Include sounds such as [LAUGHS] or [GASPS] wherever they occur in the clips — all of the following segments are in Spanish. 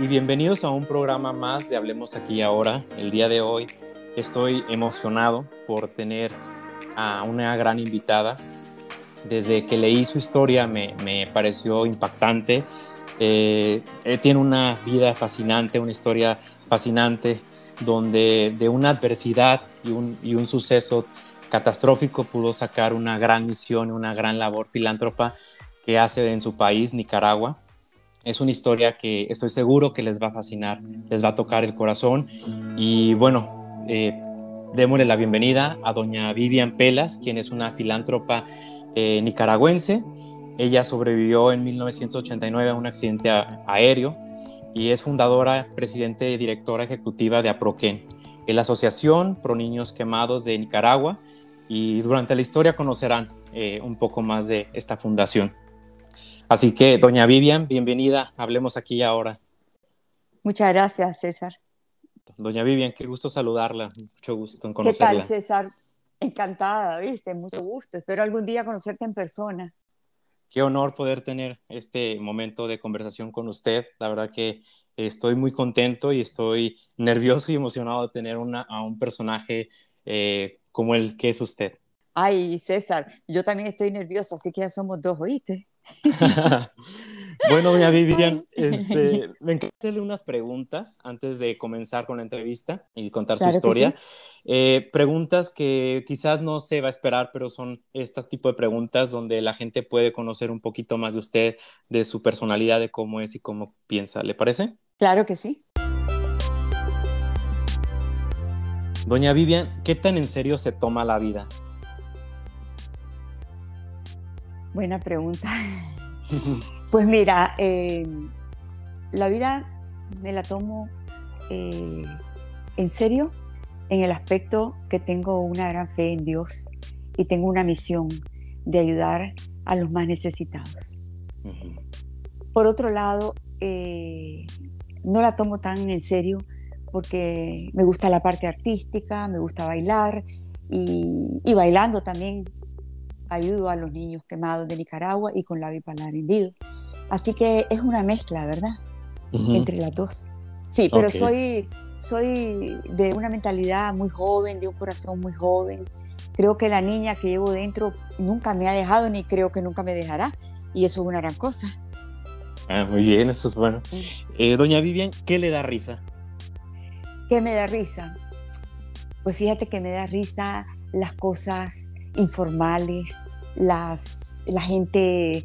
y bienvenidos a un programa más de Hablemos aquí ahora. El día de hoy estoy emocionado por tener a una gran invitada. Desde que leí su historia me, me pareció impactante. Eh, eh, tiene una vida fascinante, una historia fascinante, donde de una adversidad y un, y un suceso catastrófico pudo sacar una gran misión, una gran labor filántropa que hace en su país, Nicaragua es una historia que estoy seguro que les va a fascinar, les va a tocar el corazón. Y bueno, eh, démosle la bienvenida a doña Vivian Pelas, quien es una filántropa eh, nicaragüense. Ella sobrevivió en 1989 a un accidente aéreo y es fundadora, presidente y directora ejecutiva de APROQUEN, la Asociación Pro Niños Quemados de Nicaragua. Y durante la historia conocerán eh, un poco más de esta fundación. Así que, doña Vivian, bienvenida. Hablemos aquí ahora. Muchas gracias, César. Doña Vivian, qué gusto saludarla. Mucho gusto en conocerla. ¿Qué tal, César? Encantada, ¿viste? Mucho gusto. Espero algún día conocerte en persona. Qué honor poder tener este momento de conversación con usted. La verdad que estoy muy contento y estoy nervioso y emocionado de tener a un personaje eh, como el que es usted. Ay, César, yo también estoy nerviosa, así que ya somos dos, ¿oíste? [LAUGHS] bueno, doña Vivian, este, me encanta hacerle unas preguntas antes de comenzar con la entrevista y contar su historia. Eh, preguntas que quizás no se va a esperar, pero son este tipo de preguntas donde la gente puede conocer un poquito más de usted, de su personalidad, de cómo es y cómo piensa. ¿Le parece? Claro que sí. Doña Vivian, ¿qué tan en serio se toma la vida? Buena pregunta. [LAUGHS] Pues mira, eh, la vida me la tomo eh, en serio en el aspecto que tengo una gran fe en Dios y tengo una misión de ayudar a los más necesitados. Por otro lado, eh, no la tomo tan en serio porque me gusta la parte artística, me gusta bailar y, y bailando también ayudo a los niños quemados de Nicaragua y con la bipolar hendido. Así que es una mezcla, ¿verdad? Entre las dos. Sí, pero soy, soy de una mentalidad muy joven, de un corazón muy joven. Creo que la niña que llevo dentro nunca me ha dejado ni creo que nunca me dejará. Y eso es una gran cosa. Ah, muy bien, eso es bueno. Eh, doña Vivian, ¿qué le da risa? ¿Qué me da risa? Pues fíjate que me da risa las cosas informales, las, la gente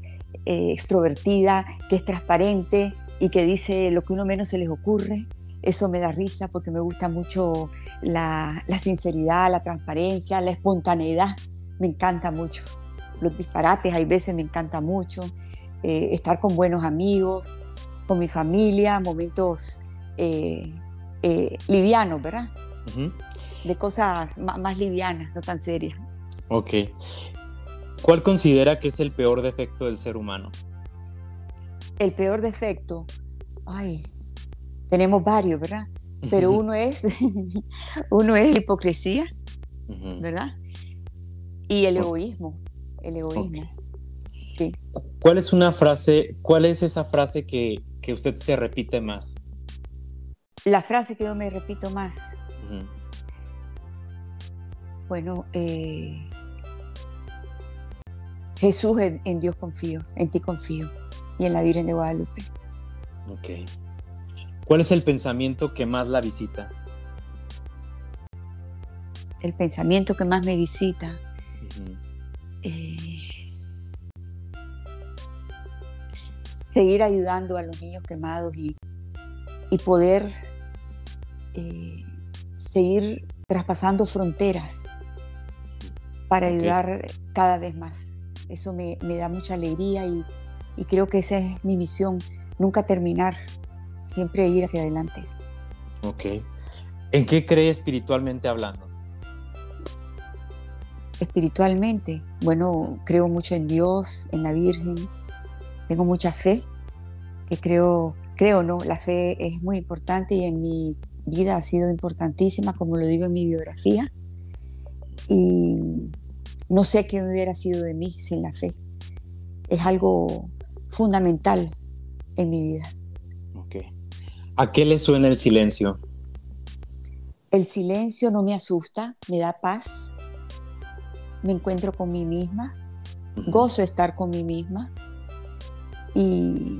eh, extrovertida, que es transparente y que dice lo que uno menos se les ocurre. Eso me da risa porque me gusta mucho la, sinceridad, la transparencia, la espontaneidad. Me encanta mucho. Los disparates, hay veces me encanta mucho. Eh, estar con buenos amigos, con mi familia, momentos eh, livianos, ¿verdad? De cosas más livianas, no tan serias. Ok. ¿Cuál considera que es el peor defecto del ser humano? El peor defecto, ay, tenemos varios, ¿verdad? Pero uno es, [LAUGHS] uno es hipocresía, ¿verdad? Y el egoísmo, el egoísmo. Sí. ¿Cuál es una frase, cuál es esa frase que, usted se repite más? La frase que yo me repito más. Bueno, eh, Jesús, en, Dios confío, en ti confío y en la Virgen de Guadalupe. Ok. ¿Cuál es el pensamiento que más la visita? El pensamiento que más me visita. Eh, seguir ayudando a los niños quemados y, poder eh, seguir traspasando fronteras para ayudar cada vez más. Eso me, da mucha alegría y, creo que esa es mi misión, nunca terminar, siempre ir hacia adelante. Ok. ¿En qué cree espiritualmente hablando? Espiritualmente, bueno, creo mucho en Dios, en la Virgen, tengo mucha fe, que creo, creo, ¿no? La fe es muy importante y en mi vida ha sido importantísima, como lo digo en mi biografía. Y no sé qué hubiera sido de mí sin la fe. Es algo fundamental en mi vida. Ok. ¿A qué le suena el silencio? El silencio no me asusta, me da paz. Me encuentro con mí misma, gozo de estar con mí misma y,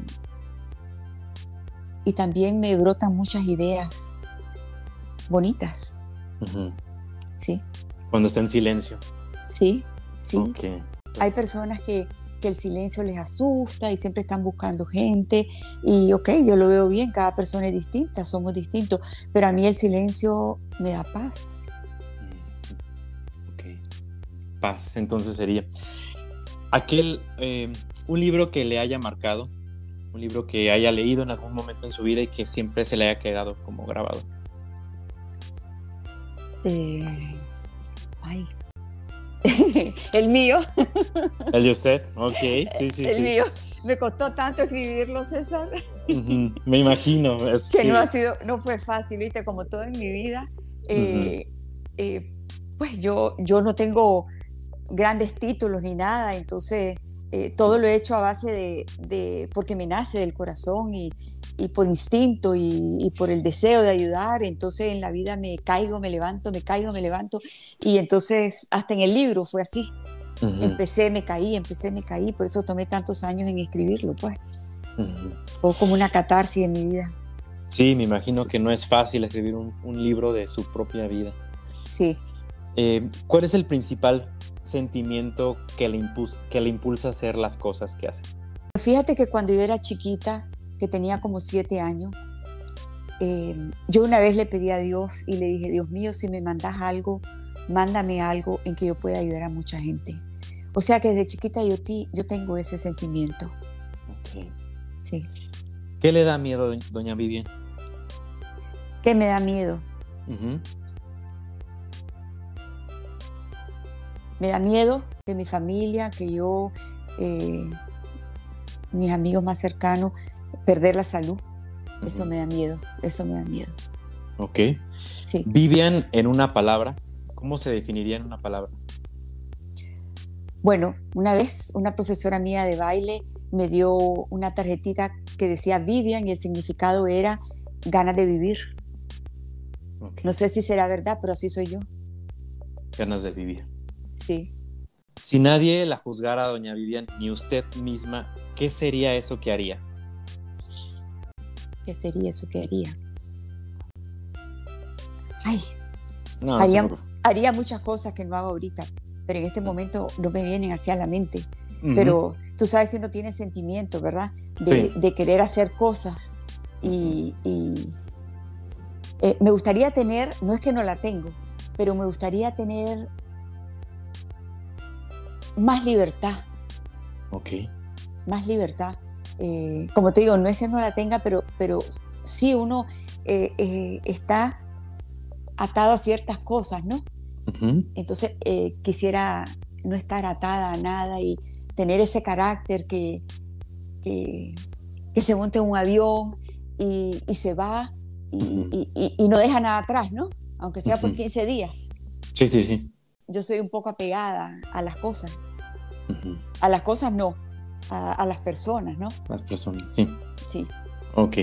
y también me brotan muchas ideas bonitas. Sí. Cuando está en silencio. Sí, sí. Hay personas que, que, el silencio les asusta y siempre están buscando gente. Y ok, yo lo veo bien, cada persona es distinta, somos distintos, pero a mí el silencio me da paz. Ok. Paz, entonces sería. Aquel, eh, un libro que le haya marcado, un libro que haya leído en algún momento en su vida y que siempre se le haya quedado como grabado. Eh, ay. [LAUGHS] el mío. El de usted, ok. Sí, sí, el mío. Me costó tanto escribirlo, César. Me imagino. que, no ha sido, no fue fácil, viste, como todo en mi vida. Eh, eh, pues yo, yo no tengo grandes títulos ni nada, entonces todo lo he hecho a base de, de, porque me nace del corazón y, y por instinto y, por el deseo de ayudar, entonces en la vida me caigo, me levanto, me caigo, me levanto, y entonces hasta en el libro fue así. Empecé, me caí, empecé, me caí, por eso tomé tantos años en escribirlo, pues. Fue como una catarsis en mi vida. Sí, me imagino que no es fácil escribir un, libro de su propia vida. Sí. Eh, ¿Cuál es el principal sentimiento que le, que le impulsa a hacer las cosas que hace? Fíjate que cuando yo era chiquita, que tenía como siete años, eh, yo una vez le pedí a Dios y le dije, Dios mío, si me mandas algo, mándame algo en que yo pueda ayudar a mucha gente. O sea que desde chiquita yo, yo tengo ese sentimiento. Okay. Sí. ¿Qué le da miedo, doña Vivian? ¿Qué me da miedo? Me da miedo que mi familia, que yo, eh, mis amigos más cercanos, perder la salud. Eso me da miedo, eso me da miedo. Ok. Sí. Vivian en una palabra. ¿Cómo se definiría en una palabra? Bueno, una vez una profesora mía de baile me dio una tarjetita que decía Vivian y el significado era ganas de vivir. No sé si será verdad, pero así soy yo. Ganas de vivir. Sí. Si nadie la juzgara, doña Vivian, ni usted misma, ¿qué sería eso que haría? ¿Qué sería eso que haría? Ay, haría, muchas cosas que no hago ahorita, pero en este mm. momento no me vienen hacia la mente. Pero tú sabes que uno tiene sentimiento, ¿verdad? De, querer hacer cosas. Y, eh, me gustaría tener, no es que no la tengo, pero me gustaría tener más libertad. Ok. Más libertad. Eh, como te digo, no es que no la tenga, pero, pero sí uno eh, eh, está atado a ciertas cosas, ¿no? Entonces quisiera no estar atada a nada y tener ese carácter que, que, se monte en un avión y, se va y, no deja nada atrás, ¿no? Aunque sea por 15 días. Sí, sí, sí. Yo soy un poco apegada a las cosas. A las cosas no, a, las personas, ¿no? Las personas, sí. Sí. Ok.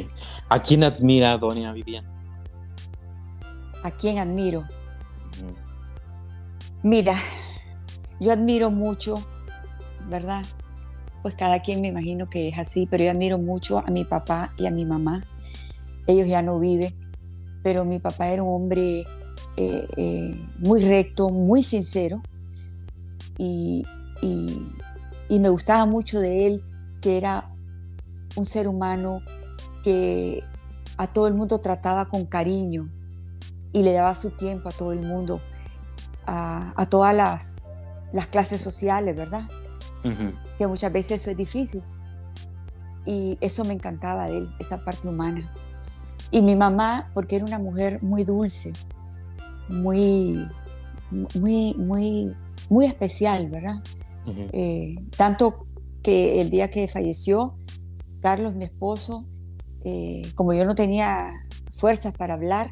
¿A quién admira doña Vivian? ¿A quién admiro? Mira, yo admiro mucho, ¿verdad? Pues cada quien me imagino que es así, pero yo admiro mucho a mi papá y a mi mamá. Ellos ya no viven, pero mi papá era un hombre eh, eh, muy recto, muy sincero y, y me gustaba mucho de él que era un ser humano que a todo el mundo trataba con cariño y le daba su tiempo a todo el mundo, a, todas las, las, clases sociales, ¿verdad? Que muchas veces eso es difícil. Y eso me encantaba de él, esa parte humana. Y mi mamá, porque era una mujer muy dulce, muy, muy, muy, muy especial, ¿verdad? Eh, tanto que el día que falleció, Carlos, mi esposo, eh, como yo no tenía fuerzas para hablar,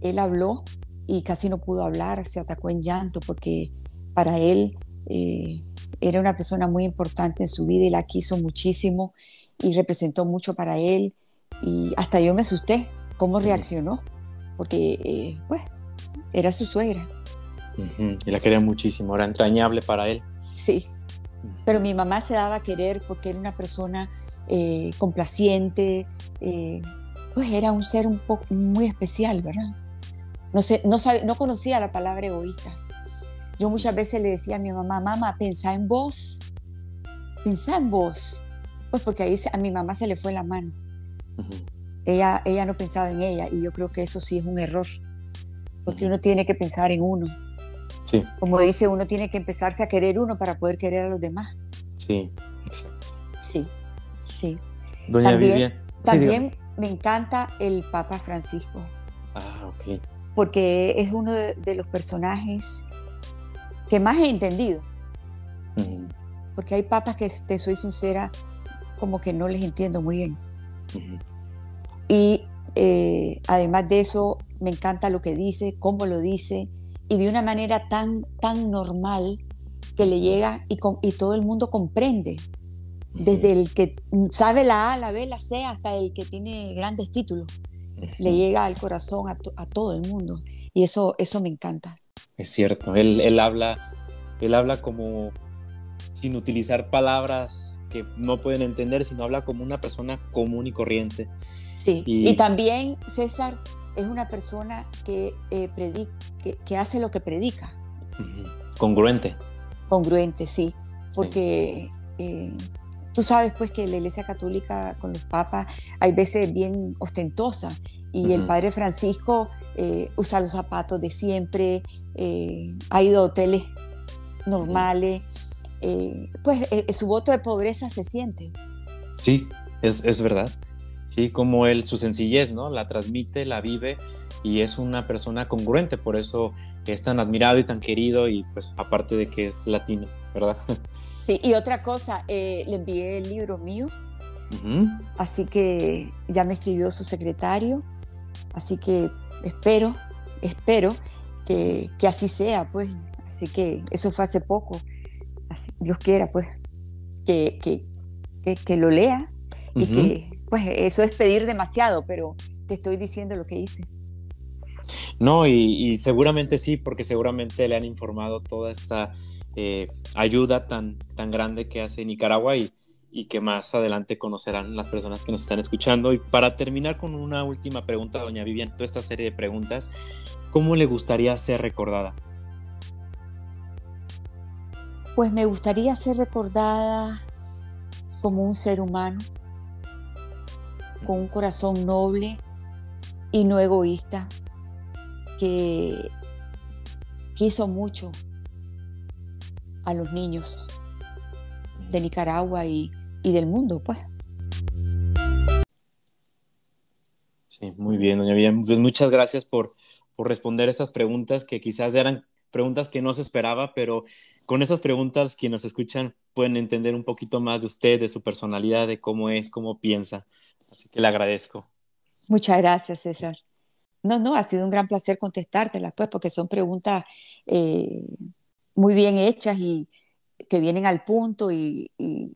él habló y casi no pudo hablar, se atacó en llanto porque para él eh, era una persona muy importante en su vida y la quiso muchísimo y representó mucho para él y hasta yo me asusté cómo reaccionó, porque pues era su suegra. Y la quería muchísimo, era entrañable para él. Sí, pero mi mamá se daba a querer porque era una persona eh, complaciente, eh, pues era un ser un poco muy especial, ¿verdad? No, sé, no, no conocía la palabra egoísta. Yo muchas veces le decía a mi mamá, mamá, pensá en vos, pensá en vos. Pues porque ahí a mi mamá se le fue la mano. ella, ella no pensaba en ella y yo creo que eso sí es un error, porque uno tiene que pensar en uno. Sí. Como dice, uno tiene que empezarse a querer uno para poder querer a los demás. Sí, exacto. Sí, sí. Doña también, Vivian. También me encanta el Papa Francisco. Ah, ok. Porque es uno de, los personajes que más he entendido. Porque hay papas que, te soy sincera, como que no les entiendo muy bien. Y eh, además de eso, me encanta lo que dice, cómo lo dice, y de una manera tan, tan normal que le llega y, y todo el mundo comprende. Desde el que sabe la A, la B, la C, hasta el que tiene grandes títulos. Le llega al corazón a, a, todo el mundo. Y eso, eso me encanta. Es cierto, él, él, habla, él habla como sin utilizar palabras que no pueden entender, sino habla como una persona común y corriente. Sí, y, también, César, es una persona que, eh, que, hace lo que predica. Congruente. Congruente, sí, porque eh, tú sabes pues que la Iglesia Católica con los papas hay veces bien ostentosa y el Padre Francisco eh, usa los zapatos de siempre, ha ido a hoteles normales, pues su voto de pobreza se siente. Sí, es, es verdad. Sí, como él, su sencillez, ¿no? La transmite, la vive y es una persona congruente, por eso es tan admirado y tan querido y pues aparte de que es latino, ¿verdad? [LAUGHS] Sí, y otra cosa, eh, le envié el libro mío, así que ya me escribió su secretario, así que espero, espero que, que así sea, pues, así que eso fue hace poco, Dios quiera, pues, que, que, que, lo lea y que pues eso es pedir demasiado, pero te estoy diciendo lo que hice. No, y, seguramente sí, porque seguramente le han informado toda esta eh, ayuda tan, tan grande que hace Nicaragua y, y que más adelante conocerán las personas que nos están escuchando. Y para terminar con una última pregunta, doña Vivian, toda esta serie de preguntas, ¿cómo le gustaría ser recordada? Pues me gustaría ser recordada como un ser humano, con un corazón noble y no egoísta, que quiso mucho a los niños de Nicaragua y, del mundo, pues. Sí, muy bien, doña Villan. Pues muchas gracias por, por responder estas preguntas que quizás eran preguntas que no se esperaba, pero con esas preguntas quienes nos escuchan pueden entender un poquito más de usted, de su personalidad, de cómo es, cómo piensa. Así que le agradezco. Muchas gracias, César. No, no, ha sido un gran placer contestártelas, pues, porque son preguntas eh, muy bien hechas y que vienen al punto y,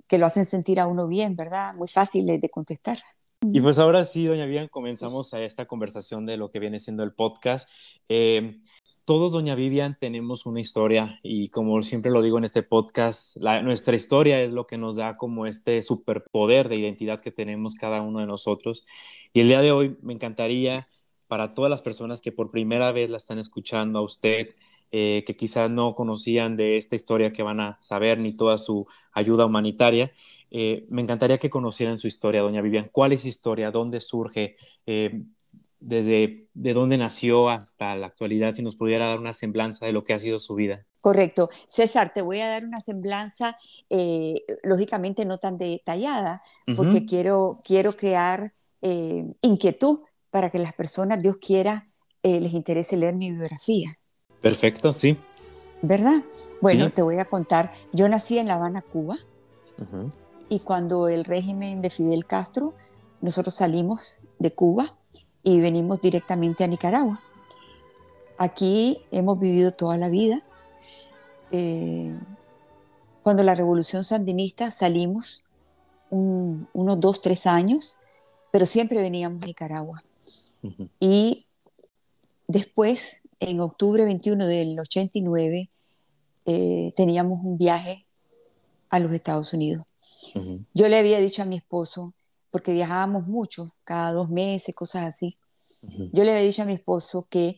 que lo hacen sentir a uno bien, ¿verdad? Muy fáciles de contestar. Y pues ahora sí, doña Vivian, comenzamos a esta conversación de lo que viene siendo el podcast. Eh, todos, doña Vivian, tenemos una historia y como siempre lo digo en este podcast, nuestra historia es lo que nos da como este superpoder de identidad que tenemos cada uno de nosotros. Y el día de hoy me encantaría para todas las personas que por primera vez la están escuchando a usted, eh, que quizás no conocían de esta historia que van a saber ni toda su ayuda humanitaria, eh, me encantaría que conocieran su historia, doña Vivian. ¿Cuál es su historia? ¿Dónde surge? Eh, desde de dónde nació hasta la actualidad, si nos pudiera dar una semblanza de lo que ha sido su vida. Correcto. César, te voy a dar una semblanza, eh, lógicamente no tan detallada, porque quiero, quiero crear eh, inquietud para que las personas, Dios quiera, eh, les interese leer mi biografía. Perfecto, sí. ¿Verdad? Bueno, te voy a contar. Yo nací en La Habana, Cuba, y cuando el régimen de Fidel Castro, nosotros salimos de Cuba y venimos directamente a Nicaragua. Aquí hemos vivido toda la vida. Eh, cuando la revolución sandinista salimos unos dos, tres años, pero siempre veníamos a Nicaragua. Y después, en octubre 21 del 89, eh, teníamos un viaje a los Estados Unidos. Yo le había dicho a mi esposo, porque viajábamos mucho, cada dos meses, cosas así. Yo le había dicho a mi esposo que,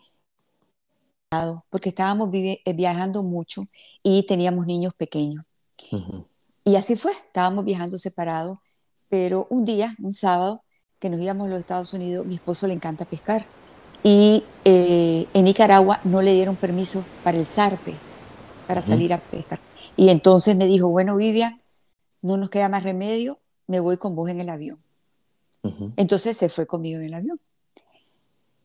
porque estábamos eh, viajando mucho y teníamos niños pequeños. Y así fue, estábamos viajando separados, pero un día, un sábado, que nos íbamos a los Estados Unidos, mi esposo le encanta pescar. Y eh, en Nicaragua no le dieron permiso para el zarpe, para salir a pescar. Y entonces me dijo, bueno, Vivian, no nos queda más remedio, me voy con vos en el avión. Entonces se fue conmigo en el avión.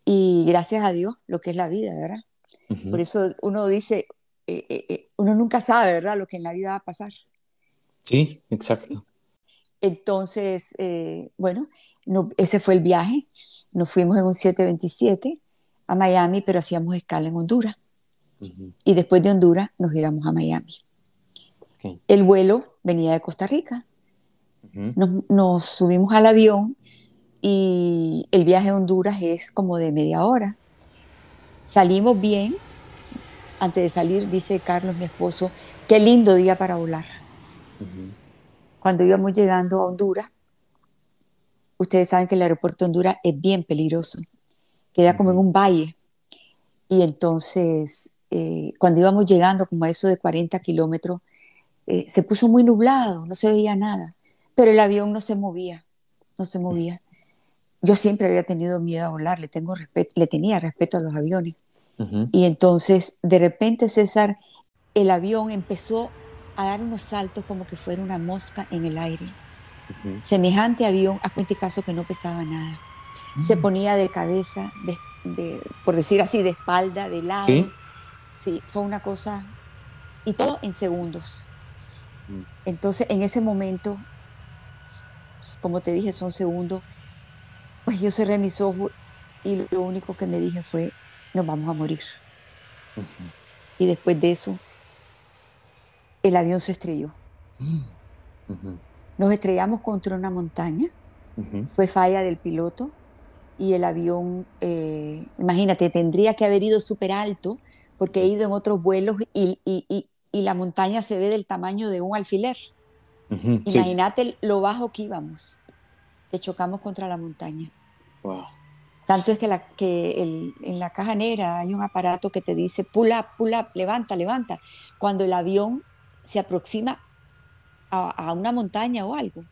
Y gracias a Dios, lo que es la vida, ¿verdad? Por eso uno dice, eh, eh, uno nunca sabe, ¿verdad? Lo que en la vida va a pasar. Sí, exacto. Entonces, eh, bueno, ese fue el viaje. Nos fuimos en un 727 a Miami, pero hacíamos escala en Honduras. Y después de Honduras nos íbamos a Miami. El vuelo venía de Costa Rica. nos, subimos al avión y el viaje a Honduras es como de media hora. Salimos bien. Antes de salir, dice Carlos, mi esposo, qué lindo día para volar cuando íbamos llegando a Honduras, ustedes saben que el aeropuerto de Honduras es bien peligroso, queda como en un valle. Y entonces, eh, cuando íbamos llegando como a eso de 40 kilómetros, eh, se puso muy nublado, no se veía nada, pero el avión no se movía, no se movía. Yo siempre había tenido miedo a volar, le, tengo respeto, le tenía respeto a los aviones. Y entonces, de repente, César, el avión empezó a dar unos saltos como que fuera una mosca en el aire. Semejante avión, a cuenta caso que no pesaba nada. Se mm. ponía de cabeza, de, por decir así, de espalda, de lado. ¿Sí? sí, fue una cosa, y todo en segundos. Mm. Entonces, en ese momento, como te dije, son segundos, pues yo cerré mis ojos y lo único que me dije fue, nos vamos a morir. Y después de eso, el avión se estrelló. Mm. Nos estrellamos contra una montaña, fue falla del piloto y el avión, eh, imagínate, tendría que haber ido súper alto porque he ido en otros vuelos y, la montaña se ve del tamaño de un alfiler. Imagínate lo bajo que íbamos, que chocamos contra la montaña. Tanto es que, la, que en la caja negra hay un aparato que te dice pull up, pull up, levanta, levanta. Cuando el avión se aproxima a, una montaña o algo.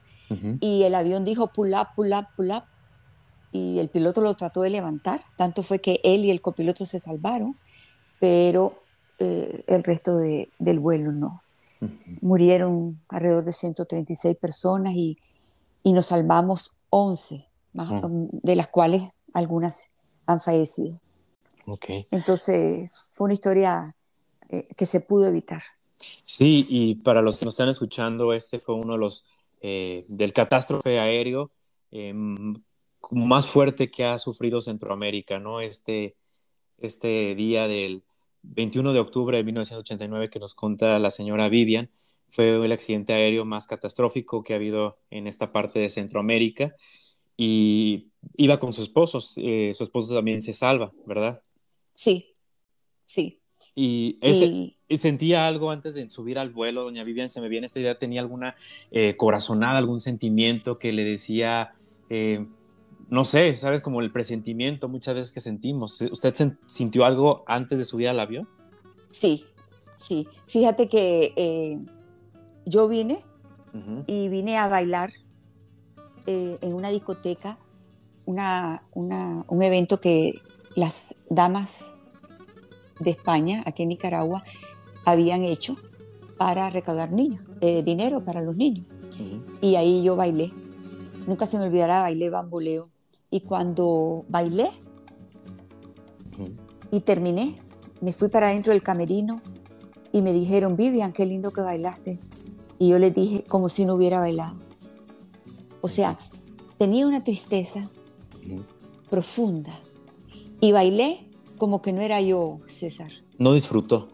Y el avión dijo pull up, pull up, pull up. Y el piloto lo trató de levantar. Tanto fue que él y el copiloto se salvaron, pero eh, el resto del vuelo no. Murieron alrededor de 136 personas y, nos salvamos 11, más, de las cuales algunas han fallecido. Okay. Entonces fue una historia eh, que se pudo evitar. Sí, y para los que nos están escuchando, este fue uno de los eh, del catástrofe aéreo eh, más fuerte que ha sufrido Centroamérica, ¿no? Este, este día del 21 de octubre de 1989 que nos cuenta la señora Vivian, fue el accidente aéreo más catastrófico que ha habido en esta parte de Centroamérica y iba con su esposo, eh, su esposo también se salva, ¿verdad? Sí, sí. Y, ese, sentía algo antes de subir al vuelo, doña Vivian, se me viene esta idea, tenía alguna eh, corazonada, algún sentimiento que le decía, eh, no sé, sabes, como el presentimiento muchas veces que sentimos. ¿Usted sintió algo antes de subir al avión? Sí, sí. Fíjate que yo vine y vine a bailar en una discoteca, una, un evento que las damas de España, aquí en Nicaragua, habían hecho para recaudar niños, eh, dinero para los niños. Y ahí yo bailé. Nunca se me olvidará, bailé bamboleo. Y cuando bailé y terminé, me fui para adentro del camerino y me dijeron, Vivian, qué lindo que bailaste. Y yo les dije, como si no hubiera bailado. O sea, tenía una tristeza profunda. Y bailé como que no era yo, César. ¿No disfrutó?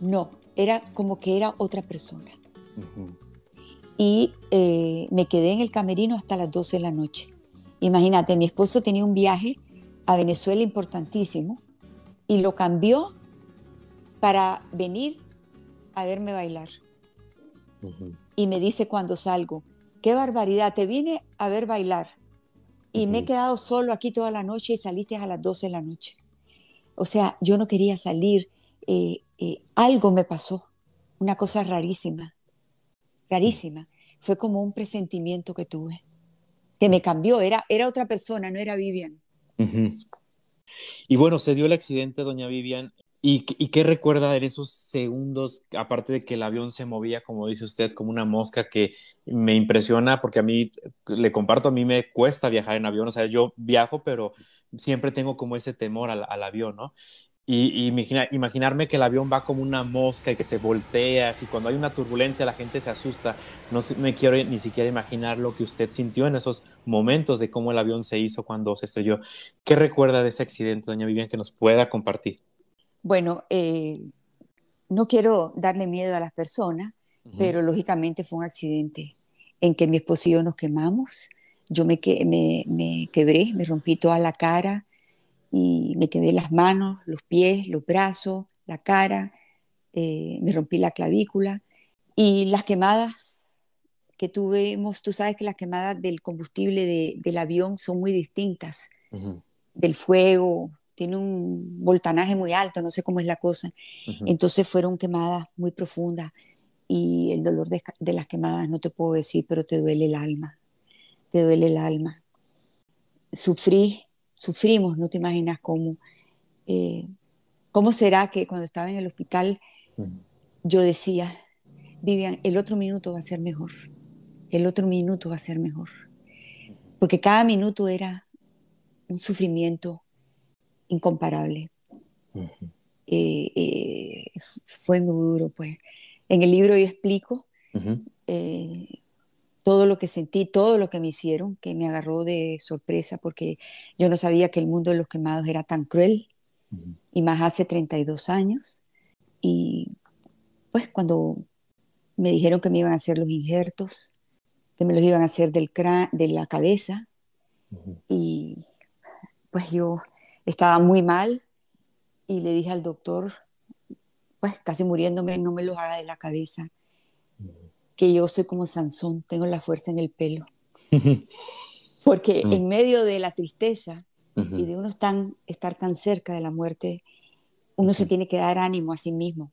No, era como que era otra persona. Y eh, me quedé en el camerino hasta las 12 de la noche. Imagínate, mi esposo tenía un viaje a Venezuela importantísimo y lo cambió para venir a verme bailar. Y me dice cuando salgo, qué barbaridad, te vine a ver bailar y me he quedado solo aquí toda la noche y saliste a las 12 de la noche. O sea, yo no quería salir, eh, eh, algo me pasó, una cosa rarísima, rarísima. Fue como un presentimiento que tuve, que me cambió, era, era otra persona, no era Vivian. Y bueno, se dio el accidente, doña Vivian, ¿Y, qué recuerda en esos segundos, aparte de que el avión se movía, como dice usted, como una mosca, que me impresiona porque a mí, le comparto, a mí me cuesta viajar en avión, o sea, yo viajo, pero siempre tengo como ese temor al, avión, ¿no? Y, imaginarme que el avión va como una mosca y que se voltea, así cuando hay una turbulencia la gente se asusta, no me quiero ni siquiera imaginar lo que usted sintió en esos momentos de cómo el avión se hizo cuando se estrelló. ¿Qué recuerda de ese accidente, doña Vivian, que nos pueda compartir? Bueno, eh, no quiero darle miedo a las personas, pero lógicamente fue un accidente en que mi esposo y yo nos quemamos. Yo me, me, quebré, me rompí toda la cara y me quemé las manos, los pies, los brazos, la cara, eh, me rompí la clavícula. Y las quemadas que tuvimos, tú sabes que las quemadas del combustible del avión son muy distintas, del fuego, tiene un voltanaje muy alto, no sé cómo es la cosa. Entonces fueron quemadas muy profundas y el dolor de, las quemadas no te puedo decir, pero te duele el alma, te duele el alma. Sufrí, sufrimos, no te imaginas cómo. Eh, ¿Cómo será que cuando estaba en el hospital yo decía, Vivian, el otro minuto va a ser mejor, el otro minuto va a ser mejor? Porque cada minuto era un sufrimiento incomparable. Eh, eh, fue muy duro, pues. En el libro yo explico eh, todo lo que sentí, todo lo que me hicieron, que me agarró de sorpresa porque yo no sabía que el mundo de los quemados era tan cruel, y más hace 32 años. Y pues cuando me dijeron que me iban a hacer los injertos, que me los iban a hacer del de la cabeza, y pues yo estaba muy mal y le dije al doctor, pues casi muriéndome, no me los haga de la cabeza, que yo soy como Sansón, tengo la fuerza en el pelo. [LAUGHS] Porque en medio de la tristeza y de uno estar tan cerca de la muerte, uno se tiene que dar ánimo a sí mismo,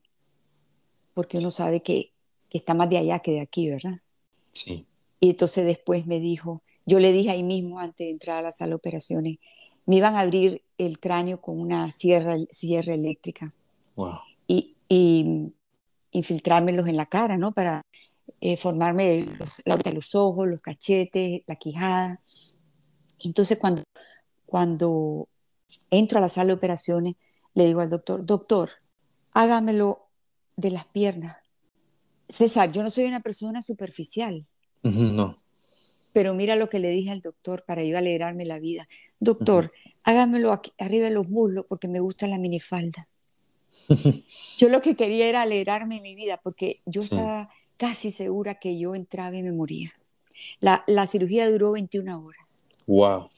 porque uno sabe que, que está más de allá que de aquí, ¿verdad? Sí. Y entonces después me dijo, yo le dije ahí mismo antes de entrar a la sala de operaciones, me iban a abrir el cráneo con una sierra, sierra eléctrica. Y, y infiltrármelos en la cara, ¿no? Para eh, formarme los, los ojos, los cachetes, la quijada. Entonces, cuando, cuando entro a la sala de operaciones, le digo al doctor, doctor, hágamelo de las piernas. César, yo no soy una persona superficial. No. Pero mira lo que le dije al doctor para ir a alegrarme la vida. Doctor, hágamelo aquí, arriba de los muslos porque me gusta la minifalda. [LAUGHS] yo lo que quería era alegrarme mi vida porque yo estaba casi segura que yo entraba y me moría. La, la cirugía duró 21 horas. ¡Wow!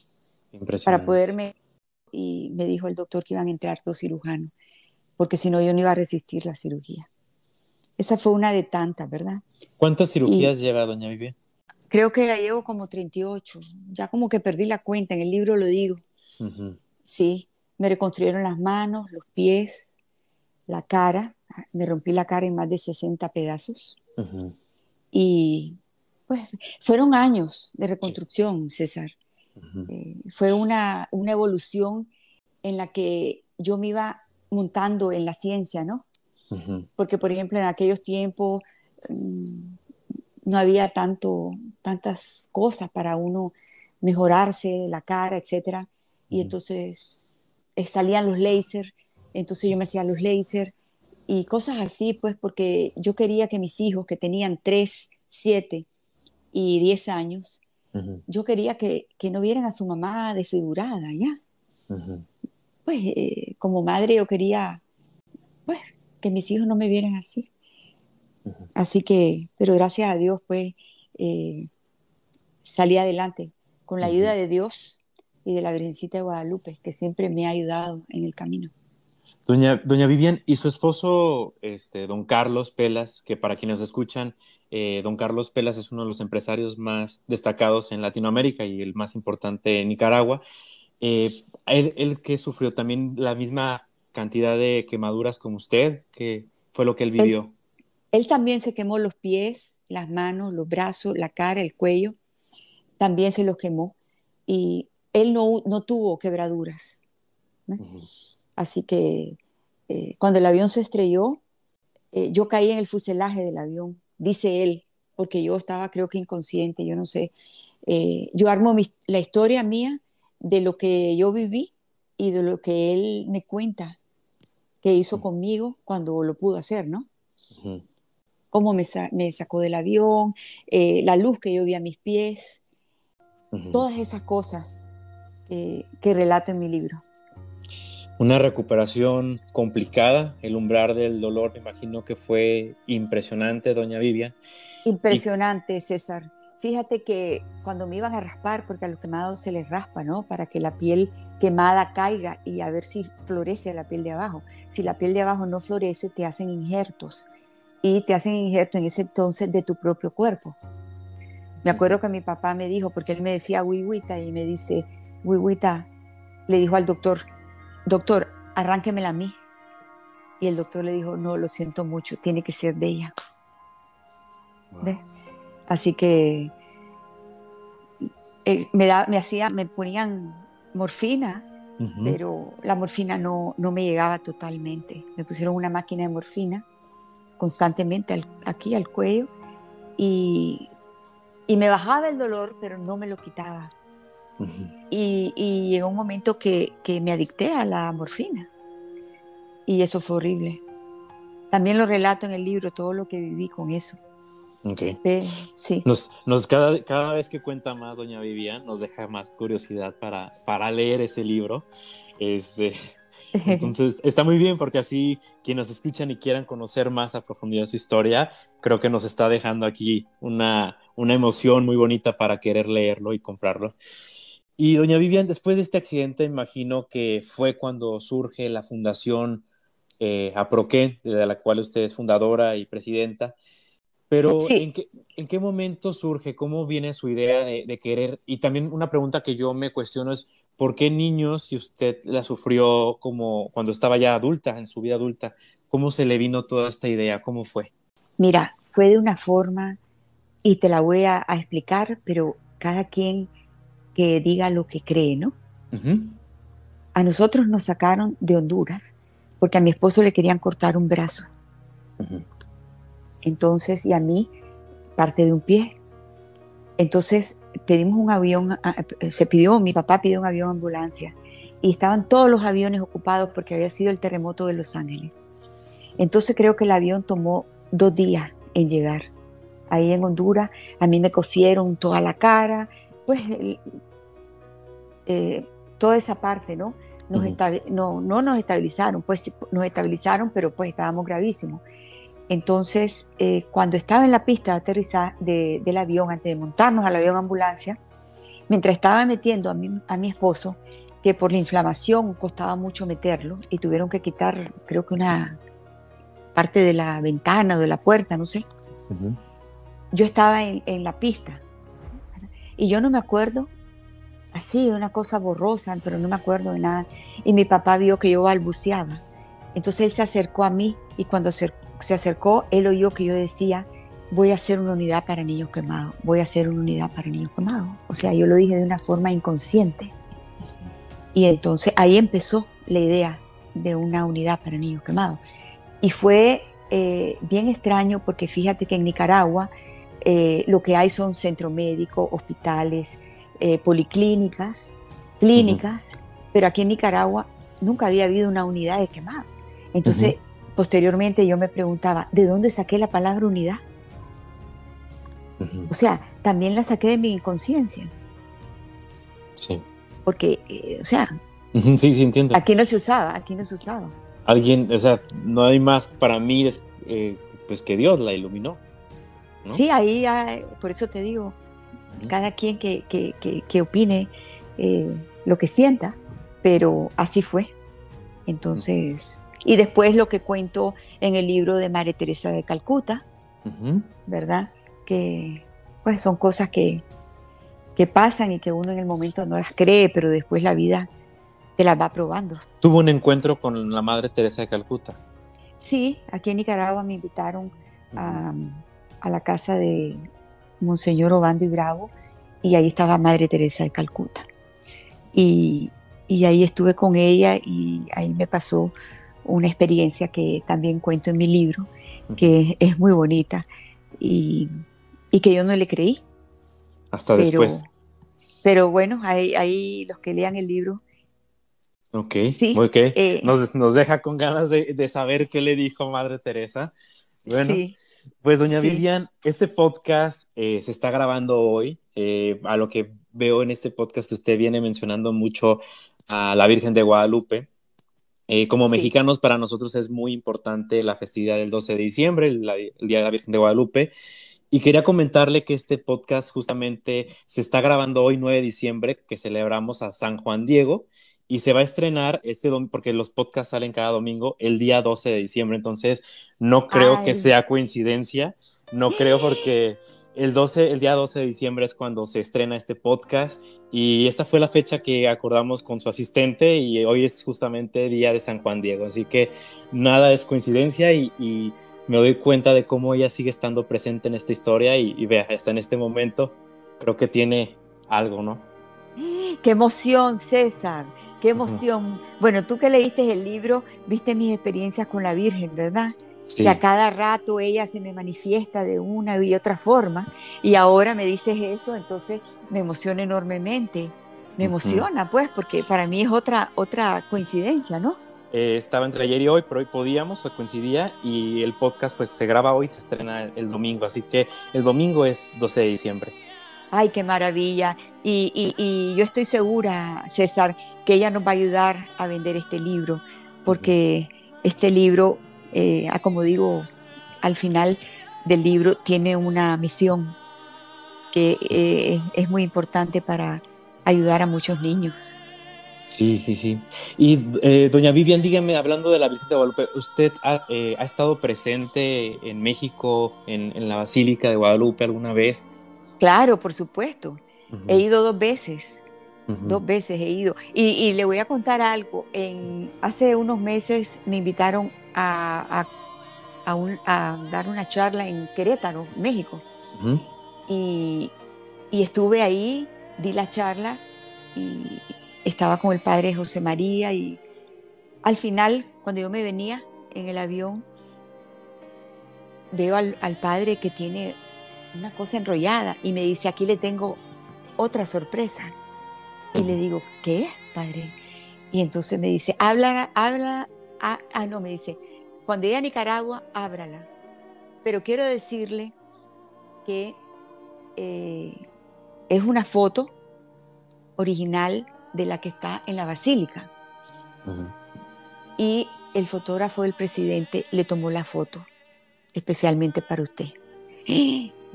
Impresionante. Para poderme. Y me dijo el doctor que iban a entrar dos cirujanos, porque si no yo no iba a resistir la cirugía. Esa fue una de tantas, ¿verdad? ¿Cuántas cirugías lleva doña Vivian? Creo que ya llevo como 38, ya como que perdí la cuenta, en el libro lo digo. Sí, me reconstruyeron las manos, los pies, la cara, me rompí la cara en más de 60 pedazos. Y pues fueron años de reconstrucción, César. Eh, fue una, una evolución en la que yo me iba montando en la ciencia, ¿no? Porque, por ejemplo, en aquellos tiempos mm, no había tanto, tantas cosas para uno mejorarse la cara, etcétera. Y entonces eh, salían los láser, entonces yo me hacía los láser y cosas así, pues porque yo quería que mis hijos que tenían 3, 7 y 10 años, yo quería que, que, no vieran a su mamá desfigurada, ¿ya? Pues eh, como madre yo quería, pues, que mis hijos no me vieran así. Así que, pero gracias a Dios, pues, eh, salí adelante. con la ayuda de Dios y de la Virgencita de Guadalupe, que siempre me ha ayudado en el camino. Doña, doña Vivian y su esposo, este, don Carlos Pelas, que para quienes escuchan, eh, don Carlos Pelas es uno de los empresarios más destacados en Latinoamérica y el más importante en Nicaragua. Eh, él, que sufrió también la misma cantidad de quemaduras como usted, que fue lo que él vivió. Él, también se quemó los pies, las manos, los brazos, la cara, el cuello, también se los quemó y él no, no tuvo quebraduras. Así que eh, cuando el avión se estrelló, eh, yo caí en el fuselaje del avión, dice él, porque yo estaba creo que inconsciente, yo no sé. Eh, yo armo la historia mía de lo que yo viví y de lo que él me cuenta que hizo conmigo cuando lo pudo hacer, ¿no? Cómo me, sacó del avión, la luz que yo vi a mis pies, todas esas cosas que relato en mi libro. Una recuperación complicada, el umbral del dolor, me imagino que fue impresionante, doña Vivian. Impresionante, César. Fíjate que cuando me iban a raspar, porque a los quemados se les raspa, ¿no? Para que la piel quemada caiga y a ver si florece la piel de abajo. Si la piel de abajo no florece, te hacen injertos. Y te hacen injertos en ese entonces de tu propio cuerpo. Me acuerdo que mi papá me dijo, porque él me decía wiwita y me dice, wiwita, le dijo al doctor, doctor, arránquemela a mí. Y el doctor le dijo, no, lo siento mucho, tiene que ser de ella. Así que eh, me, da, me, hacía, me ponían morfina, pero la morfina no, no, me llegaba totalmente. Me pusieron una máquina de morfina constantemente aquí al cuello y, y me bajaba el dolor, pero no me lo quitaba y, y, llegó un momento que, que, me adicté a la morfina. Y eso fue horrible. También lo relato en el libro, todo lo que viví con eso. Ok. sí. Nos, nos cada, cada, vez que cuenta más doña Vivian, nos deja más curiosidad para, para leer ese libro. Este, entonces, [LAUGHS] está muy bien porque así quienes nos escuchan y quieran conocer más a profundidad su historia, creo que nos está dejando aquí una, una emoción muy bonita para querer leerlo y comprarlo. Y doña Vivian, después de este accidente, imagino que fue cuando surge la fundación eh, Aproqué, de la cual usted es fundadora y presidenta. Pero ¿en, qué, momento surge? ¿Cómo viene su idea de, querer? Y también una pregunta que yo me cuestiono es, ¿por qué niños, si usted la sufrió como cuando estaba ya adulta, en su vida adulta, cómo se le vino toda esta idea? ¿Cómo fue? Mira, fue de una forma, y te la voy a explicar, pero cada quien que diga lo que cree, ¿no? A nosotros nos sacaron de Honduras porque a mi esposo le querían cortar un brazo. Entonces, y a mí parte de un pie. Entonces pedimos un avión, se pidió, mi papá pidió un avión ambulancia y estaban todos los aviones ocupados porque había sido el terremoto de Los Ángeles. Entonces creo que el avión tomó dos días en llegar. Ahí en Honduras a mí me cosieron toda la cara, pues eh, toda esa parte, ¿no? Nos no, no nos estabilizaron, pues nos estabilizaron, pero pues estábamos gravísimos. Entonces, eh, cuando estaba en la pista de aterrizaje del avión, antes de montarnos al avión ambulancia, mientras estaba metiendo a mi, a mi esposo, que por la inflamación costaba mucho meterlo y tuvieron que quitar, creo que una parte de la ventana o de la puerta, no sé. Yo estaba en, en, la pista y yo no me acuerdo, así, una cosa borrosa, pero no me acuerdo de nada. Y mi papá vio que yo balbuceaba. Entonces él se acercó a mí y cuando se, acercó, él oyó que yo decía, voy a hacer una unidad para niños quemados, voy a hacer una unidad para niños quemados. O sea, yo lo dije de una forma inconsciente. Y entonces ahí empezó la idea de una unidad para niños quemados. Y fue eh, bien extraño porque fíjate que en Nicaragua eh, lo que hay son centro médico, hospitales, eh, policlínicas, clínicas, pero aquí en Nicaragua nunca había habido una unidad de quemado. Entonces, posteriormente yo me preguntaba, ¿de dónde saqué la palabra unidad? O sea, también la saqué de mi inconsciencia. Sí. Porque, eh, o sea, sí, sí, entiendo. Aquí no se usaba, aquí no se usaba. Alguien, o sea, no hay más para mí, pues que Dios la iluminó. Sí, ahí, por eso te digo, cada quien que, que, opine eh, lo que sienta, pero así fue. Entonces, y después lo que cuento en el libro de María Teresa de Calcuta, ¿verdad? Que pues son cosas que, que pasan y que uno en el momento no las cree, pero después la vida te las va probando. ¿Tuvo un encuentro con la Madre Teresa de Calcuta? Sí, aquí en Nicaragua me invitaron a, a, la casa de Monseñor Obando y Bravo y ahí estaba Madre Teresa de Calcuta. Y, y ahí estuve con ella y ahí me pasó una experiencia que también cuento en mi libro, que es, muy bonita y, y, que yo no le creí. Hasta después. Pero bueno, ahí, ahí los que lean el libro Ok, sí, okay. Eh, nos, nos, deja con ganas de, de, saber qué le dijo Madre Teresa. Bueno, pues doña Vivian, este podcast eh, se está grabando hoy. Eh, a lo que veo en este podcast que usted viene mencionando mucho a la Virgen de Guadalupe. Como mexicanos, para nosotros es muy importante la festividad del 12 de diciembre, el, el Día de la Virgen de Guadalupe. Y quería comentarle que este podcast justamente se está grabando hoy, 9 de diciembre, que celebramos a San Juan Diego y se va a estrenar este domingo, porque los podcasts salen cada domingo, el día 12 de diciembre. Entonces, no creo que sea coincidencia. No creo porque el, 12, el día 12 de diciembre es cuando se estrena este podcast y esta fue la fecha que acordamos con su asistente y hoy es justamente día de San Juan Diego. Así que nada es coincidencia y, me doy cuenta de cómo ella sigue estando presente en esta historia y, y vea, hasta en este momento creo que tiene algo, ¿no? [GASPS] Qué emoción, César. Qué emoción. Bueno, tú que leíste el libro, viste mis experiencias con la Virgen, ¿verdad? Sí. Que a cada rato ella se me manifiesta de una y otra forma. Y ahora me dices eso, entonces me emociona enormemente. Me emociona, pues, porque para mí es otra, otra coincidencia, ¿no? Eh, estaba entre ayer y hoy, pero hoy podíamos, coincidía, y el podcast pues se graba hoy, se estrena el domingo, así que el domingo es 12 de diciembre ay, qué maravilla. Y, yo estoy segura, César, que ella nos va a ayudar a vender este libro, porque este libro, eh, como digo, al final del libro tiene una misión que eh, es muy importante para ayudar a muchos niños. Sí, sí, sí. Y eh, doña Vivian, dígame, hablando de la Virgen de Guadalupe, ¿usted ha, estado presente en México, en, en, la Basílica de Guadalupe alguna vez? Claro, por supuesto. He ido dos veces. Dos veces he ido. Y, le voy a contar algo. En, hace unos meses me invitaron a, dar una charla en Querétaro, México. y, estuve ahí, di la charla y estaba con el padre José María y al final, cuando yo me venía en el avión, veo al, al padre que tiene una cosa enrollada y me dice, aquí le tengo otra sorpresa. Y le digo, ¿qué, padre? Y entonces me dice, habla, habla, ah, ah, no, me dice, cuando llegue a Nicaragua, ábrala. Pero quiero decirle que eh, es una foto original de la que está en la basílica. Y el fotógrafo del presidente le tomó la foto, especialmente para usted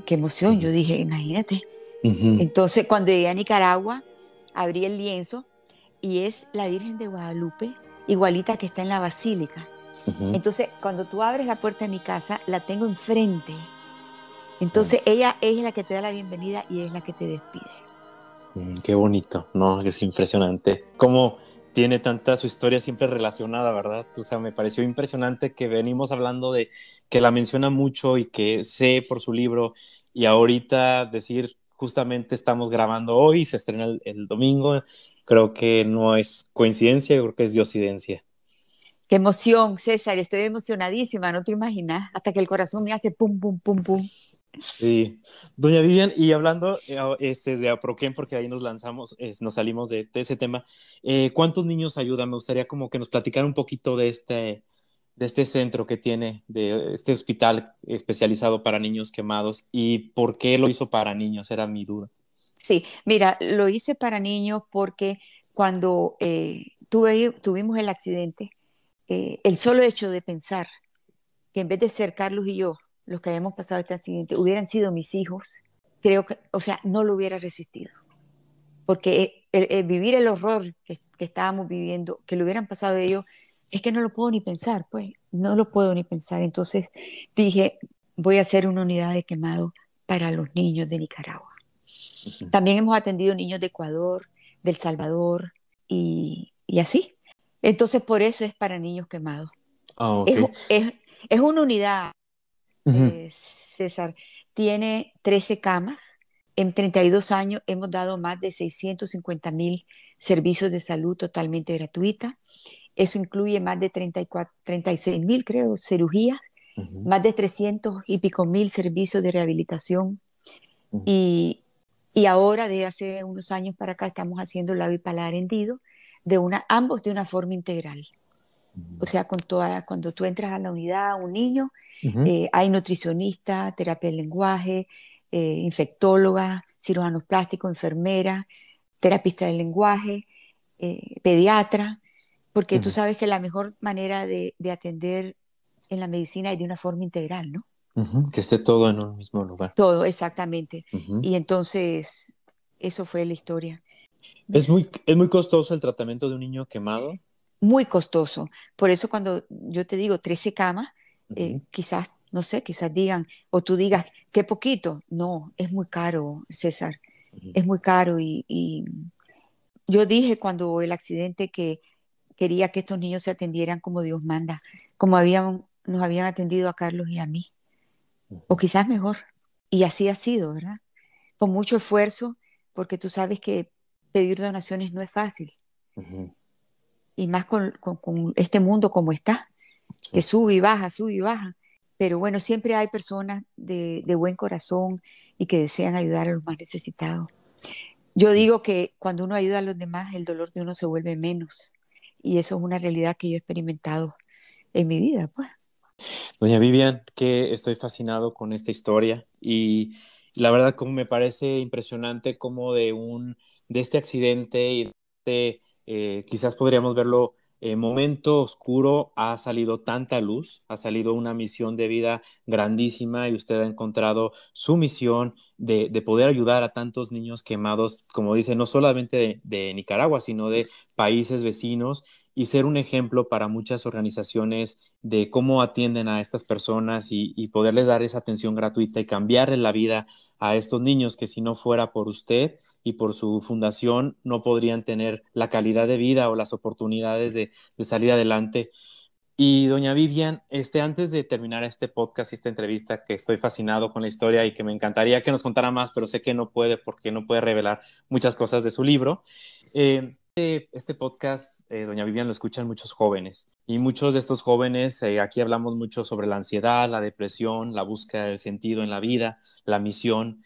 qué emoción, yo dije, imagínate. Entonces, cuando llegué a Nicaragua, abrí el lienzo y es la Virgen de Guadalupe, igualita que está en la basílica. Entonces, cuando tú abres la puerta de mi casa, la tengo enfrente. Entonces, ella, es la que te da la bienvenida y es la que te despide. Mm, qué bonito, ¿no? Es impresionante. Cómo tiene tanta su historia siempre relacionada, ¿verdad? O sea, me pareció impresionante que venimos hablando de que la menciona mucho y que sé por su libro y ahorita decir justamente estamos grabando hoy, se estrena el, domingo, creo que no es coincidencia, creo que es diosidencia. Qué emoción, César, estoy emocionadísima, no te imaginas, hasta que el corazón me hace pum, pum, pum, pum. Sí, doña Vivian, y hablando eh, este, de Aproquem, porque ahí nos lanzamos, nos salimos de, ese tema, eh, ¿cuántos niños ayudan? Me gustaría como que nos platicara un poquito de este, de este centro que tiene, de este hospital especializado para niños quemados y por qué lo hizo para niños, era mi duda. Sí, mira, lo hice para niños porque cuando eh, tuvimos el accidente, el solo hecho de pensar que en vez de ser Carlos y yo, los que habíamos pasado este accidente hubieran sido mis hijos, creo que, o sea, no lo hubiera resistido. Porque vivir el horror que, estábamos viviendo, que lo hubieran pasado ellos, es que no lo puedo ni pensar, pues, no lo puedo ni pensar. Entonces dije, voy a hacer una unidad de quemado para los niños de Nicaragua. También hemos atendido niños de Ecuador, del Salvador y, y así. Entonces, por eso es para niños quemados. Ah, es, es, una unidad, eh, César. Tiene 13 camas. En 32 años hemos dado más de 650 mil servicios de salud totalmente gratuita. Eso incluye más de 34, 36 mil, creo, cirugías, más de 300 y pico mil servicios de rehabilitación. y, y, ahora, de hace unos años para acá, estamos haciendo labio y paladar hendido, de una, ambos de una forma integral. O sea, con toda, cuando tú entras a la unidad, un niño, eh, hay nutricionista, terapia del lenguaje, eh, infectóloga, cirujanos plásticos, enfermera, terapista del lenguaje, eh, pediatra, porque tú sabes que la mejor manera de, atender en la medicina es de una forma integral, ¿no? Que esté todo en un mismo lugar. Todo, exactamente. Y entonces, eso fue la historia. ¿Es muy, ¿Es muy costoso el tratamiento de un niño quemado? Muy costoso. Por eso cuando yo te digo 13 camas, eh, quizás, no sé, quizás digan, o tú digas, qué poquito. No, es muy caro, César. Es muy caro. Y, yo dije cuando el accidente que quería que estos niños se atendieran como Dios manda, como habían, nos habían atendido a Carlos y a mí. O quizás mejor. Y así ha sido, ¿verdad? Con mucho esfuerzo, porque tú sabes que pedir donaciones no es fácil. Y más con, este mundo como está, que sube y baja, sube y baja. Pero bueno, siempre hay personas de, buen corazón y que desean ayudar a los más necesitados. Yo digo que cuando uno ayuda a los demás, el dolor de uno se vuelve menos. Y eso es una realidad que yo he experimentado en mi vida, pues. Doña Vivian, que estoy fascinado con esta historia y la verdad como me parece impresionante como de un de este accidente y de eh, quizás podríamos verlo eh, momento oscuro ha salido tanta luz, ha salido una misión de vida grandísima y usted ha encontrado su misión de, poder ayudar a tantos niños quemados, como dice, no solamente de, Nicaragua, sino de países vecinos y ser un ejemplo para muchas organizaciones de cómo atienden a estas personas y, y poderles dar esa atención gratuita y cambiarle la vida a estos niños que si no fuera por usted, y por su fundación no podrían tener la calidad de vida o las oportunidades de, salir adelante. Y doña Vivian, este, antes de terminar este podcast y esta entrevista, que estoy fascinado con la historia y que me encantaría que nos contara más, pero sé que no puede porque no puede revelar muchas cosas de su libro. Eh, este, este podcast, eh, doña Vivian, lo escuchan muchos jóvenes y muchos de estos jóvenes, eh, aquí hablamos mucho sobre la ansiedad, la depresión, la búsqueda del sentido en la vida, la misión.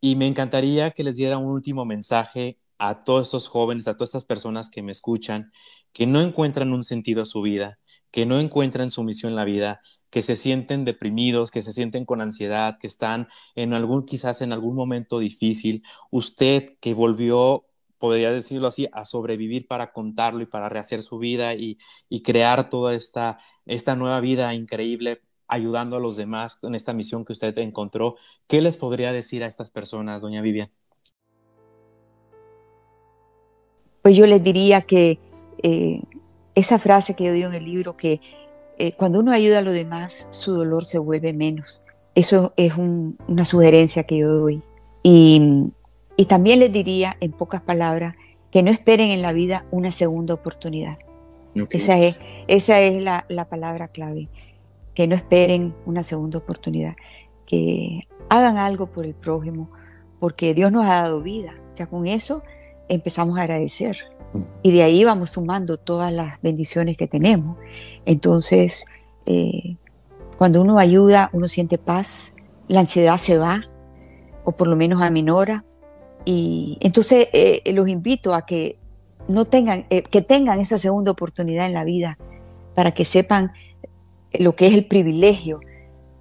Y me encantaría que les diera un último mensaje a todos estos jóvenes, a todas estas personas que me escuchan, que no encuentran un sentido a su vida, que no encuentran su misión en la vida, que se sienten deprimidos, que se sienten con ansiedad, que están en algún, quizás en algún momento difícil. Usted que volvió, podría decirlo así, a sobrevivir para contarlo y para rehacer su vida y, crear toda esta, esta nueva vida increíble ayudando a los demás en esta misión que usted encontró. ¿Qué les podría decir a estas personas, doña Vivian? Pues yo les diría que eh, esa frase que yo digo en el libro, que eh, cuando uno ayuda a los demás, su dolor se vuelve menos. Eso es una sugerencia que yo doy. Y, también les diría, en pocas palabras, que no esperen en la vida una segunda oportunidad. Esa es, esa es la, la palabra clave que no esperen una segunda oportunidad, que hagan algo por el prójimo, porque Dios nos ha dado vida. Ya con eso empezamos a agradecer y de ahí vamos sumando todas las bendiciones que tenemos. Entonces, eh, cuando uno ayuda, uno siente paz, la ansiedad se va, o por lo menos aminora. Y entonces eh, los invito a que no tengan, eh, que tengan esa segunda oportunidad en la vida, para que sepan lo que es el privilegio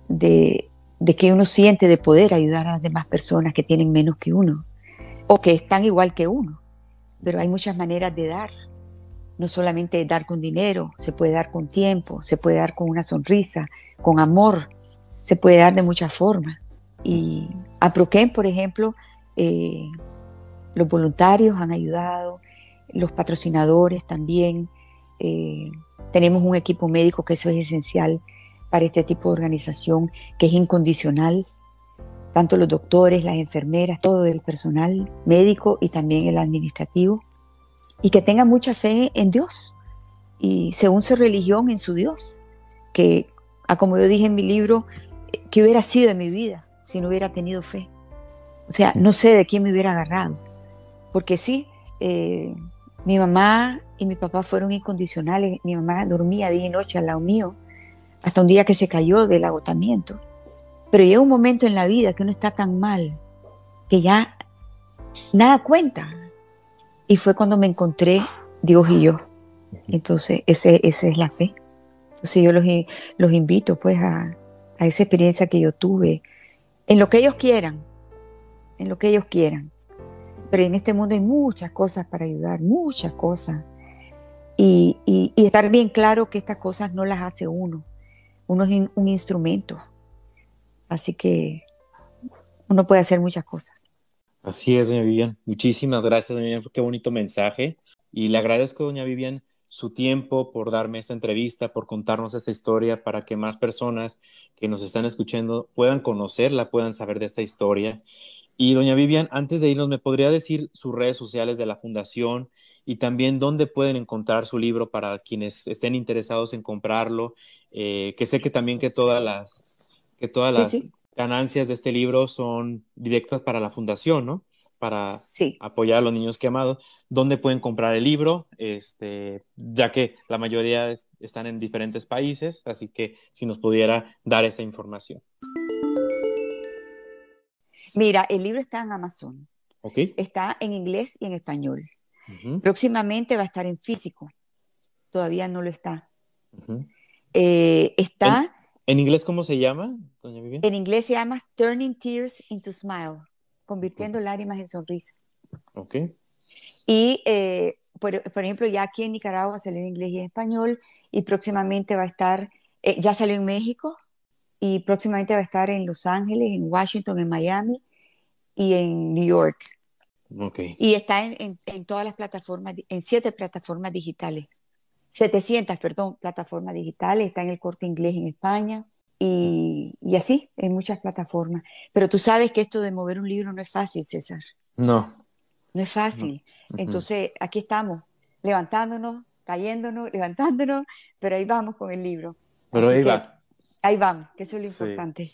de, que uno siente de poder ayudar a las demás personas que tienen menos que uno o que están igual que uno. Pero hay muchas maneras de dar. No solamente dar con dinero, se puede dar con tiempo, se puede dar con una sonrisa, con amor, se puede dar de muchas formas. Y a Proquem, por ejemplo, eh, los voluntarios han ayudado, los patrocinadores también. Eh, tenemos un equipo médico que eso es esencial para este tipo de organización, que es incondicional. Tanto los doctores, las enfermeras, todo el personal médico y también el administrativo. Y que tengan mucha fe en Dios y según su religión en su Dios. Que, como yo dije en mi libro, que hubiera sido en mi vida si no hubiera tenido fe. O sea, no sé de quién me hubiera agarrado. Porque sí, eh, mi mamá y mi papá fueron incondicionales. Mi mamá dormía día y noche al lado mío, hasta un día que se cayó del agotamiento. Pero llega un momento en la vida que uno está tan mal que ya nada cuenta. Y fue cuando me encontré Dios y yo. Entonces, ese, esa es la fe. Entonces yo los, los invito pues a, a esa experiencia que yo tuve, en lo que ellos quieran, en lo que ellos quieran. Pero en este mundo hay muchas cosas para ayudar, muchas cosas. Y, estar bien claro que estas cosas no las hace uno. Uno es un instrumento. Así que uno puede hacer muchas cosas. Así es, doña Vivian. Muchísimas gracias, doña Vivian. Qué bonito mensaje. Y le agradezco, doña Vivian, su tiempo, por darme esta entrevista, por contarnos esta historia, para que más personas que nos están escuchando puedan conocerla, puedan saber de esta historia. Y doña Vivian, antes de irnos, ¿me podría decir sus redes sociales de la fundación y también dónde pueden encontrar su libro para quienes estén interesados en comprarlo? Eh, que sé que también que todas las, que todas las ganancias de este libro son directas para la fundación, ¿no? para apoyar a los niños quemados, dónde pueden comprar el libro, este, ya que la mayoría están en diferentes países, así que si nos pudiera dar esa información. Mira, el libro está en Amazon. Okay. Está en inglés y en español. Próximamente va a estar en físico. Todavía no lo está. Eh, está. ¿En, inglés cómo se llama, doña Vivian? En inglés se llama Turning Tears into Smile convirtiendo lágrimas en sonrisa. Ok. Y, eh, por, ejemplo, ya aquí en Nicaragua salió en inglés y en español, y próximamente va a estar, eh, ya salió en México, y próximamente va a estar en Los Ángeles, en Washington, en Miami y en New York. Okay. Y está en, en, todas las plataformas, en siete plataformas digitales. 700, perdón, plataformas digitales. Está en el corte inglés en España, y, así, en muchas plataformas. Pero tú sabes que esto de mover un libro no es fácil, César. No. No es fácil. Entonces, aquí estamos, levantándonos, cayéndonos, levantándonos, pero ahí vamos con el libro. Pero ahí va. Ahí vamos, que eso es lo importante.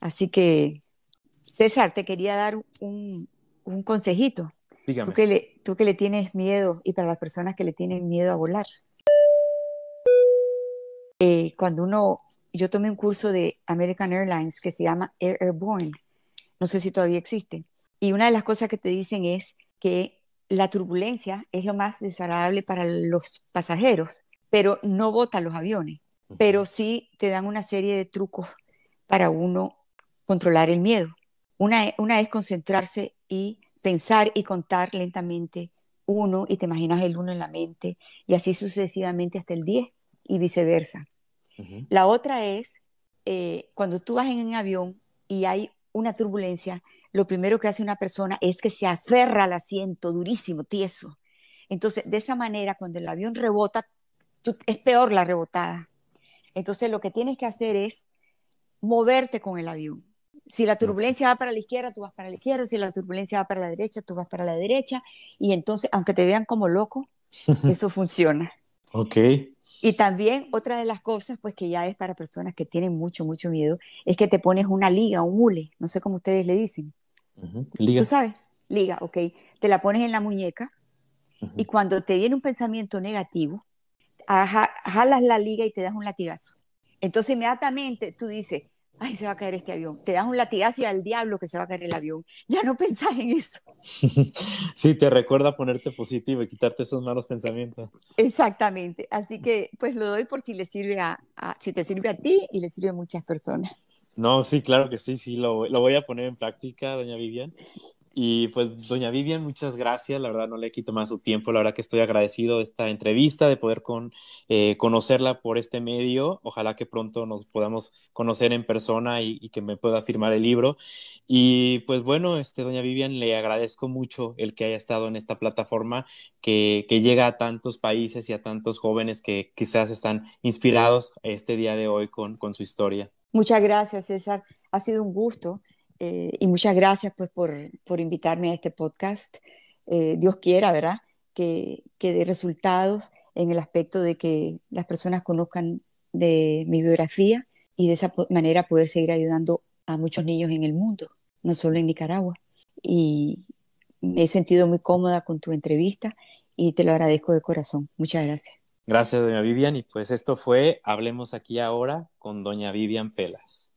Así que, César, te quería dar un, un consejito. Dígame. Tú que, le, tú que le tienes miedo y para las personas que le tienen miedo a volar. Eh, cuando uno, yo tomé un curso de American Airlines que se llama Air Airborne, no sé si todavía existe, y una de las cosas que te dicen es que la turbulencia es lo más desagradable para los pasajeros, pero no bota los aviones, pero sí te dan una serie de trucos para uno controlar el miedo. Una, una es concentrarse y pensar y contar lentamente uno y te imaginas el uno en la mente y así sucesivamente hasta el 10 y viceversa. La otra es eh, cuando tú vas en un avión y hay una turbulencia, lo primero que hace una persona es que se aferra al asiento durísimo, tieso. Entonces, de esa manera, cuando el avión rebota, es peor la rebotada. Entonces, lo que tienes que hacer es moverte con el avión. Si la turbulencia va para la izquierda, tú vas para la izquierda. Si la turbulencia va para la derecha, tú vas para la derecha. Y entonces, aunque te vean como loco, [LAUGHS] eso funciona. Ok. Y también otra de las cosas, pues que ya es para personas que tienen mucho, mucho miedo, es que te pones una liga, un hule, no sé cómo ustedes le dicen. Liga. ¿Tú sabes? Liga, ok. Te la pones en la muñeca y cuando te viene un pensamiento negativo, jalas la liga y te das un latigazo. Entonces inmediatamente tú dices, ay, se va a caer este avión. Te das un latigazo y al diablo que se va a caer el avión. Ya no [LAUGHS] pensás en eso. [LAUGHS] Sí, te recuerda ponerte positivo y quitarte esos malos pensamientos. Exactamente. Así que pues lo doy por si le sirve a, si te sirve a ti y le sirve a muchas personas. No, sí, claro que sí, sí, lo, lo voy a poner en práctica, doña Vivian. Y pues, doña Vivian, muchas gracias. La verdad, no le quito más su tiempo. La verdad que estoy agradecido de esta entrevista, de poder con, eh, conocerla por este medio. Ojalá que pronto nos podamos conocer en persona y, que me pueda firmar el libro. Y pues bueno, este, doña Vivian, le agradezco mucho el que haya estado en esta plataforma que, que llega a tantos países y a tantos jóvenes que quizás están inspirados este día de hoy con, con su historia. Muchas gracias, César. Ha sido un gusto eh, y muchas gracias pues por, por, invitarme a este podcast. Eh, Dios quiera, ¿verdad? Que, que dé resultados en el aspecto de que las personas conozcan de mi biografía y de esa manera poder seguir ayudando a muchos niños en el mundo, no solo en Nicaragua. Y me he sentido muy cómoda con tu entrevista y te lo agradezco de corazón. Muchas gracias. Gracias, doña Vivian. Y pues esto fue Hablemos aquí ahora con doña Vivian Pelas.